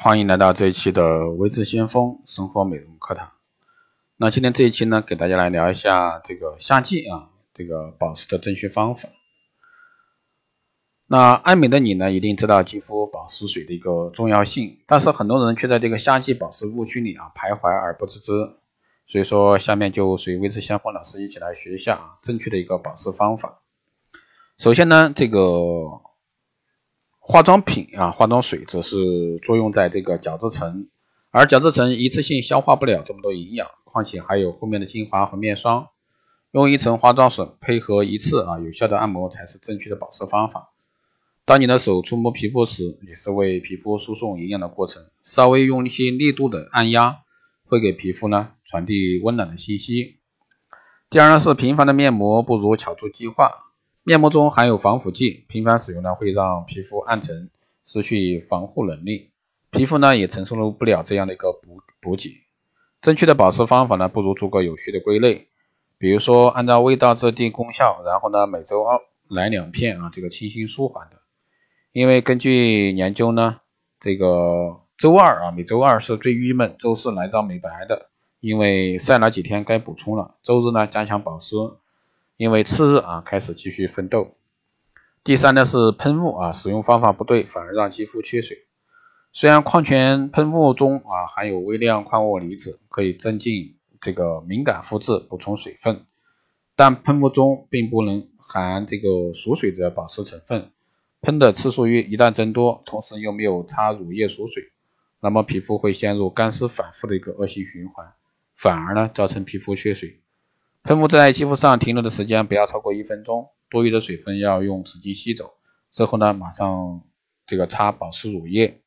欢迎来到这一期的维持先锋生活美容课堂。那今天这一期呢，给大家来聊一下这个夏季啊，这个保湿的正确方法。那爱美的你呢，一定知道肌肤保湿水的一个重要性，但是很多人却在这个夏季保湿误区里啊徘徊而不自知。所以说，下面就随维持先锋老师一起来学一下啊正确的一个保湿方法。首先呢，这个。化妆品啊，化妆水只是作用在这个角质层，而角质层一次性消化不了这么多营养，况且还有后面的精华和面霜。用一层化妆水配合一次啊有效的按摩才是正确的保湿方法。当你的手触摸皮肤时，也是为皮肤输送营养的过程。稍微用一些力度的按压，会给皮肤呢传递温暖的信息。第二呢是频繁的面膜不如巧做计划。面膜中含有防腐剂，频繁使用呢会让皮肤暗沉，失去防护能力，皮肤呢也承受不了这样的一个补补给。正确的保湿方法呢，不如做个有序的归类，比如说按照味道制定功效，然后呢每周二来两片啊，这个清新舒缓的。因为根据研究呢，这个周二啊每周二是最郁闷，周四来找美白的，因为晒了几天该补充了。周日呢加强保湿。因为次日啊开始继续奋斗。第三呢是喷雾啊，使用方法不对，反而让肌肤缺水。虽然矿泉喷雾中啊含有微量矿物离子，可以增进这个敏感肤质，补充水分，但喷雾中并不能含这个锁水的保湿成分。喷的次数越一旦增多，同时又没有擦乳液锁水，那么皮肤会陷入干湿反复的一个恶性循环，反而呢造成皮肤缺水。喷雾在肌肤上停留的时间不要超过一分钟，多余的水分要用纸巾吸走。之后呢，马上这个擦保湿乳液。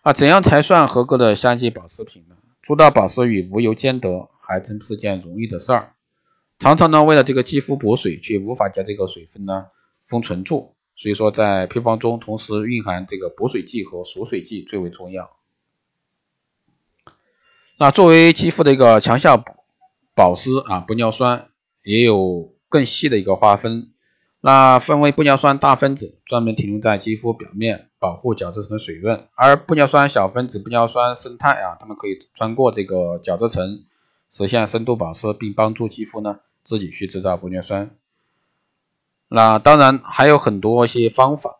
啊，怎样才算合格的夏季保湿品呢？做到保湿与无油兼得，还真不是件容易的事儿。常常呢，为了这个肌肤补水，却无法将这个水分呢封存住。所以说，在配方中同时蕴含这个补水剂和锁水剂最为重要。那作为肌肤的一个强效补。保湿啊，玻尿酸也有更细的一个划分，那分为玻尿酸大分子，专门停留在肌肤表面，保护角质层的水润；而玻尿酸小分子、玻尿酸生态啊，它们可以穿过这个角质层，实现深度保湿，并帮助肌肤呢自己去制造玻尿酸。那当然还有很多一些方法，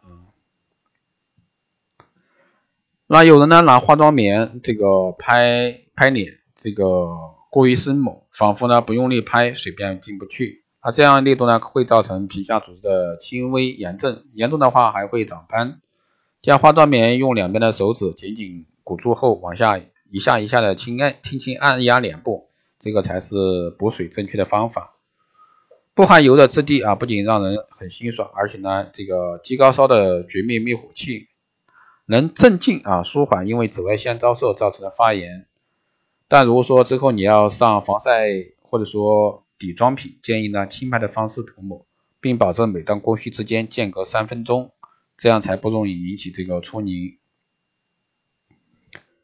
那有人呢拿化妆棉这个拍拍脸，这个。过于生猛，仿佛呢不用力拍水便进不去，而这样力度呢会造成皮下组织的轻微炎症，严重的话还会长斑。将化妆棉用两边的手指紧紧鼓住后，往下一下一下的轻按，轻轻按压脸部，这个才是补水正确的方法。不含油的质地啊，不仅让人很清爽，而且呢这个极高烧的绝密灭火器，能镇静啊舒缓因为紫外线照射造成的发炎。但如果说之后你要上防晒或者说底妆品，建议呢轻拍的方式涂抹，并保证每道工序之间间隔三分钟，这样才不容易引起这个出泥。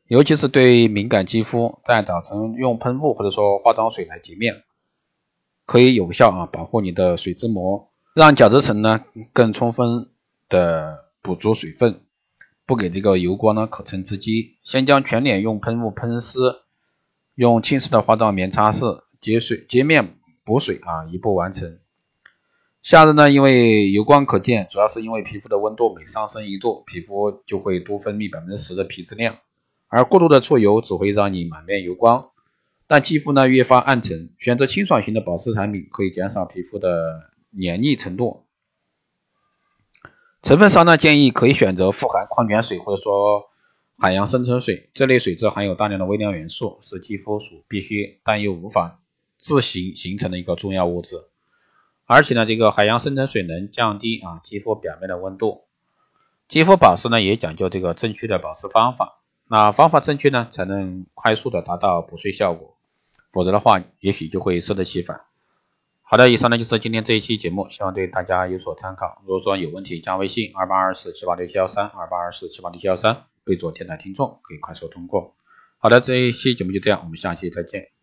尤其是对敏感肌肤，在早晨用喷雾或者说化妆水来洁面，可以有效啊保护你的水脂膜，让角质层呢更充分的补足水分，不给这个油光呢可乘之机。先将全脸用喷雾喷湿。用轻湿的化妆棉擦拭，洁水洁面补水啊，一步完成。夏日呢，因为油光可见，主要是因为皮肤的温度每上升一度，皮肤就会多分泌百分之十的皮脂量，而过度的出油只会让你满面油光，但肌肤呢越发暗沉。选择清爽型的保湿产品，可以减少皮肤的黏腻程度。成分上呢，建议可以选择富含矿泉水或者说。海洋深层水这类水质含有大量的微量元素，是肌肤所必须但又无法自行形成的一个重要物质。而且呢，这个海洋深层水能降低啊肌肤表面的温度。肌肤保湿呢也讲究这个正确的保湿方法，那方法正确呢才能快速的达到补水效果，否则的话也许就会适得其反。好的，以上呢就是今天这一期节目，希望对大家有所参考。如果说有问题，加微信二八二四七八六七幺三二八二四七八六七幺三。备注“电台听众”可以快速通过。好的，这一期节目就这样，我们下期再见。